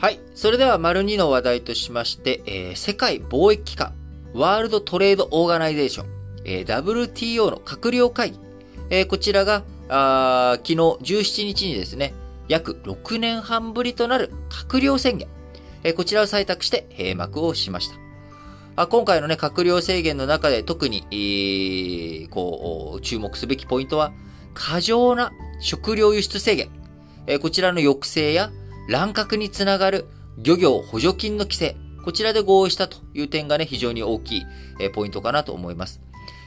はい。それでは、丸2の話題としまして、えー、世界貿易機関、ワールドトレードオーガナイゼーション、えー、WTO の閣僚会議、えー、こちらが、あ昨日17日にですね、約6年半ぶりとなる閣僚宣言、えー、こちらを採択して閉幕をしました。あ今回のね、閣僚制限の中で特に、えー、こう、注目すべきポイントは、過剰な食料輸出制限、えー、こちらの抑制や乱獲につながる漁業補助金の規制、こちらで合意したという点がね、非常に大きい、えポイントかなと思います。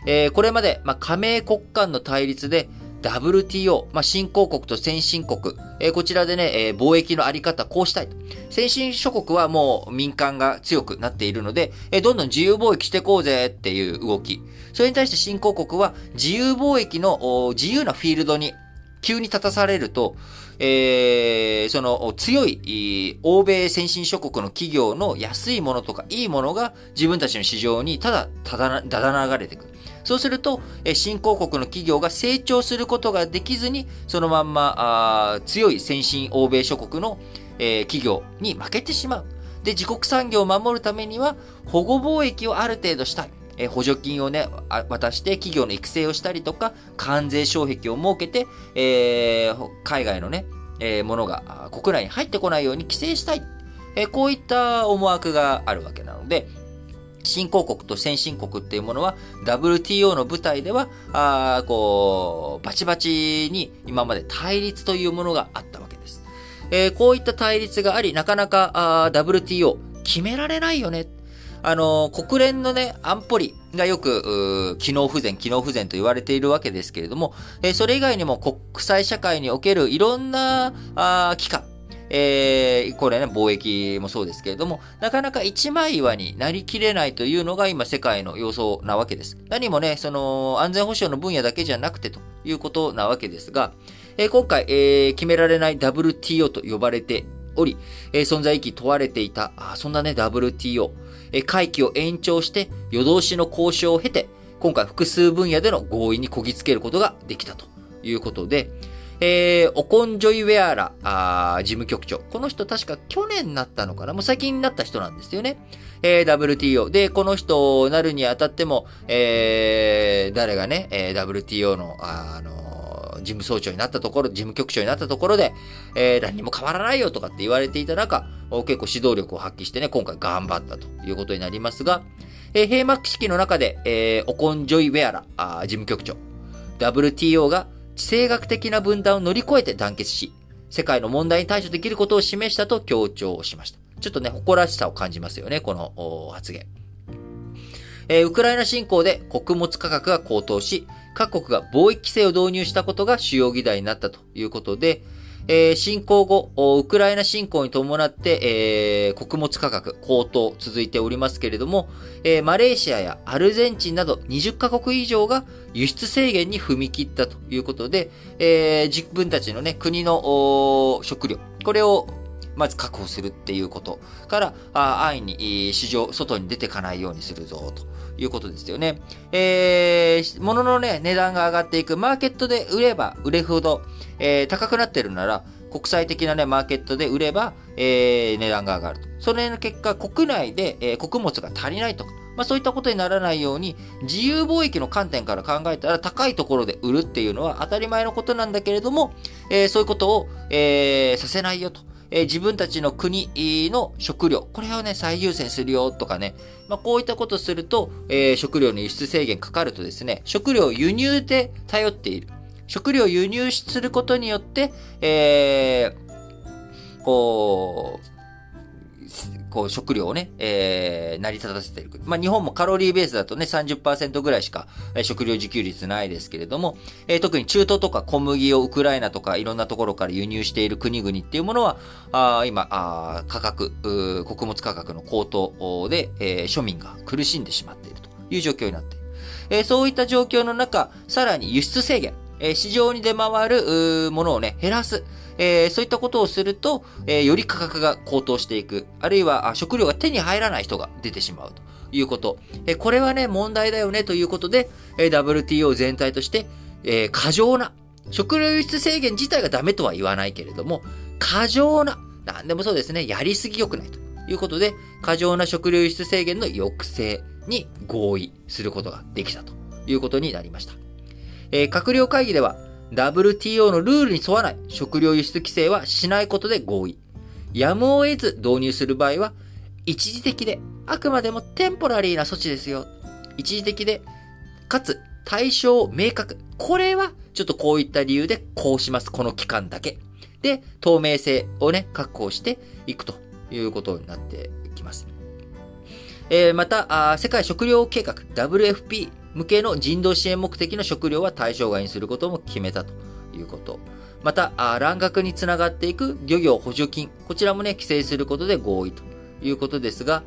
えー、これまで、まあ、加盟国間の対立で、WTO、まあ、新興国と先進国、えー、こちらでね、えー、貿易のあり方、こうしたいと。先進諸国はもう民間が強くなっているので、えー、どんどん自由貿易していこうぜっていう動き。それに対して新興国は自由貿易の自由なフィールドに急に立たされると、えー、その強い欧米先進諸国の企業の安いものとかいいものが自分たちの市場にただただだ流れてくる。そうすると、新興国の企業が成長することができずに、そのまんまあ強い先進欧米諸国の、えー、企業に負けてしまう。で、自国産業を守るためには、保護貿易をある程度したい。え補助金をね、渡して企業の育成をしたりとか、関税障壁を設けて、えー、海外のね、えー、ものが国内に入ってこないように規制したい。えー、こういった思惑があるわけなので、新興国と先進国っていうものは WTO の舞台では、あこう、バチバチに今まで対立というものがあったわけです。えー、こういった対立があり、なかなかあ WTO 決められないよね。あの、国連のね、安保理がよく、機能不全、機能不全と言われているわけですけれども、え、それ以外にも国際社会におけるいろんな、あ機関、えー、これね、貿易もそうですけれども、なかなか一枚岩になりきれないというのが今世界の様相なわけです。何もね、その、安全保障の分野だけじゃなくてということなわけですが、えー、今回、えー、決められない WTO と呼ばれており、えー、存在意義問われていた、あそんなね、WTO、え、会期を延長して夜通しの交渉を経て、今回複数分野での合意にこぎつけることができたということで、えー、オコンジョイウェアラあ事務局長。この人確か去年になったのかな？もう最近になった人なんですよね。えー、WTO。で、この人なるにあたっても、えー、誰がね、えー、WTO の、あの、事務総長になったところ、事務局長になったところで、えー、何も変わらないよとかって言われていた中、結構指導力を発揮してね、今回頑張ったということになりますが、えー、閉幕式の中で、えー、オコンジョイウェアラあ事務局長、WTO が地政学的な分断を乗り越えて団結し、世界の問題に対処できることを示したと強調しました。ちょっとね、誇らしさを感じますよね、この発言。えー、ウクライナ侵攻で穀物価格が高騰し、各国が貿易規制を導入したことが主要議題になったということで、えー、侵攻後、ウクライナ侵攻に伴って、えー、穀物価格高騰続いておりますけれども、えー、マレーシアやアルゼンチンなど20カ国以上が輸出制限に踏み切ったということで、え、自分たちのね、国の食料、これをまず確保するっていうことから、あ安易に市場、外に出てかないようにするぞ、ということですよね。えー、物のね、値段が上がっていく。マーケットで売れば売れほど、えー、高くなってるなら、国際的なね、マーケットで売れば、えー、値段が上がると。それの結果、国内で、えー、穀物が足りないとか、まあそういったことにならないように、自由貿易の観点から考えたら高いところで売るっていうのは当たり前のことなんだけれども、えー、そういうことを、えー、させないよと。え、自分たちの国の食料、これをね、最優先するよとかね、まあ、こういったことすると、え、食料の輸出制限かかるとですね、食料輸入で頼っている。食料輸入することによって、えー、こう、こう食料をね、えー、成り立たせている。まあ、日本もカロリーベースだとね、30%ぐらいしか、え食料自給率ないですけれども、えー、特に中東とか小麦をウクライナとかいろんなところから輸入している国々っていうものは、あ今あ、価格、穀物価格の高騰で、えー、庶民が苦しんでしまっているという状況になっている。えー、そういった状況の中、さらに輸出制限、え、市場に出回るものをね、減らす。えー、そういったことをすると、えー、より価格が高騰していく。あるいは食料が手に入らない人が出てしまうということ。えー、これはね、問題だよねということで、え WTO 全体として、え過剰な、食料輸出制限自体がダメとは言わないけれども、過剰な何でもそうですね、やりすぎ良くないということで、過剰な食料輸出制限の抑制に合意することができたということになりました。えー、閣僚会議では、WTO のルールに沿わない食料輸出規制はしないことで合意。やむを得ず導入する場合は、一時的で、あくまでもテンポラリーな措置ですよ。一時的で、かつ対象を明確。これは、ちょっとこういった理由でこうします。この期間だけ。で、透明性をね、確保していくということになっていきます。えー、また世界食糧計画 WFP 向けの人道支援目的の食料は対象外にすることも決めたということ。また、乱獲につながっていく漁業補助金、こちらもね、規制することで合意ということですが、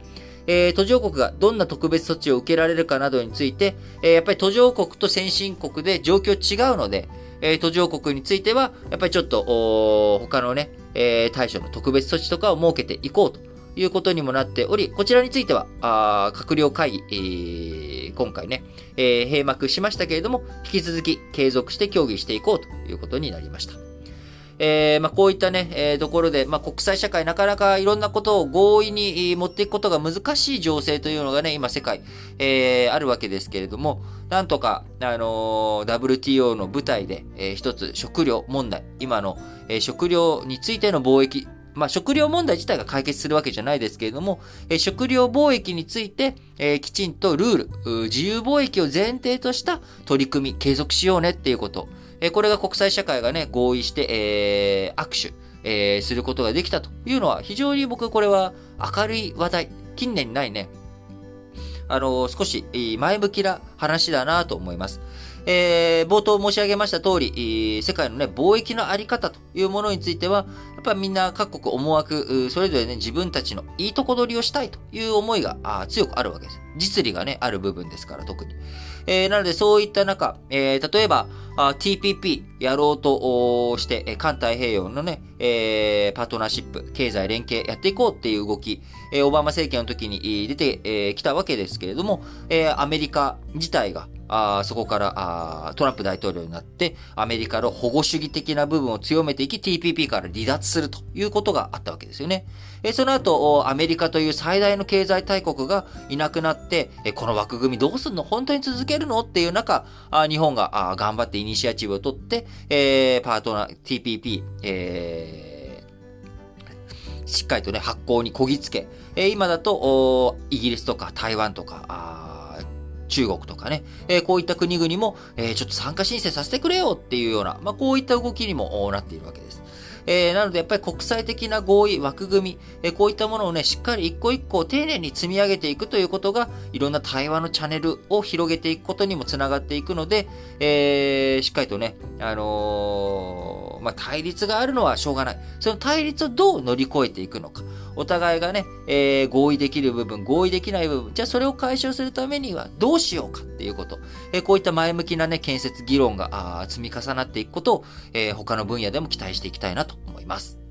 えー、途上国がどんな特別措置を受けられるかなどについて、えー、やっぱり途上国と先進国で状況違うので、えー、途上国については、やっぱりちょっと、他のね、えー、対処の特別措置とかを設けていこうということにもなっており、こちらについては、あ閣僚会議、えー、今回ね、えー、閉幕しましたけれども、引き続き継続して協議していこうということになりました。えー、まあ、こういったね、えー、ところで、まあ、国際社会なかなかいろんなことを合意に持っていくことが難しい情勢というのがね、今世界、えー、あるわけですけれども、なんとか、あの、WTO の舞台で、えー、一つ食料問題、今の、えー、食料についての貿易、まあ、食料問題自体が解決するわけじゃないですけれども、え、食料貿易について、えー、きちんとルール、自由貿易を前提とした取り組み、継続しようねっていうこと。えこれが国際社会がね、合意して、えー、握手、え、することができたというのは、非常に僕これは明るい話題、近年ないね、あの、少し前向きな話だなと思います。えー、冒頭申し上げました通り、世界のね、貿易のあり方というものについては、やっぱみんな各国思惑、それぞれね、自分たちのいいとこ取りをしたいという思いが強くあるわけです。実利がね、ある部分ですから、特に。えー、なので、そういった中、えー、例えば、TPP やろうとして、環太平洋のね、えー、パートナーシップ、経済連携やっていこうっていう動き、えー、オバマ政権の時に出てき、えー、たわけですけれども、えー、アメリカ自体が、あそこからあトランプ大統領になって、アメリカの保護主義的な部分を強めていき、TPP から離脱するということがあったわけですよね。えその後、アメリカという最大の経済大国がいなくなって、えこの枠組みどうすんの？本当に続けるの？っていう中、あ日本があ頑張ってイニシアチブを取って、えー、パートナー、TPP、えー、しっかりとね、発行にこぎつけ、えー、今だと、イギリスとか台湾とか、中国とかね、え、こういった国々も、え、ちょっと参加申請させてくれよっていうような、まあ、こういった動きにもなっているわけです。えー、なのでやっぱり国際的な合意、枠組み、えー、こういったものをね、しっかり一個一個丁寧に積み上げていくということが、いろんな対話のチャンネルを広げていくことにもつながっていくので、えー、しっかりとね、あのまあ、対立があるのはしょうがない。その対立をどう乗り越えていくのか。お互いがね、えー、合意できる部分、合意できない部分、じゃあそれを解消するためにはどうしようかっていうこと。えー、こういった前向きなね、建設議論が積み重なっていくことを、えー、他の分野でも期待していきたいなと思います。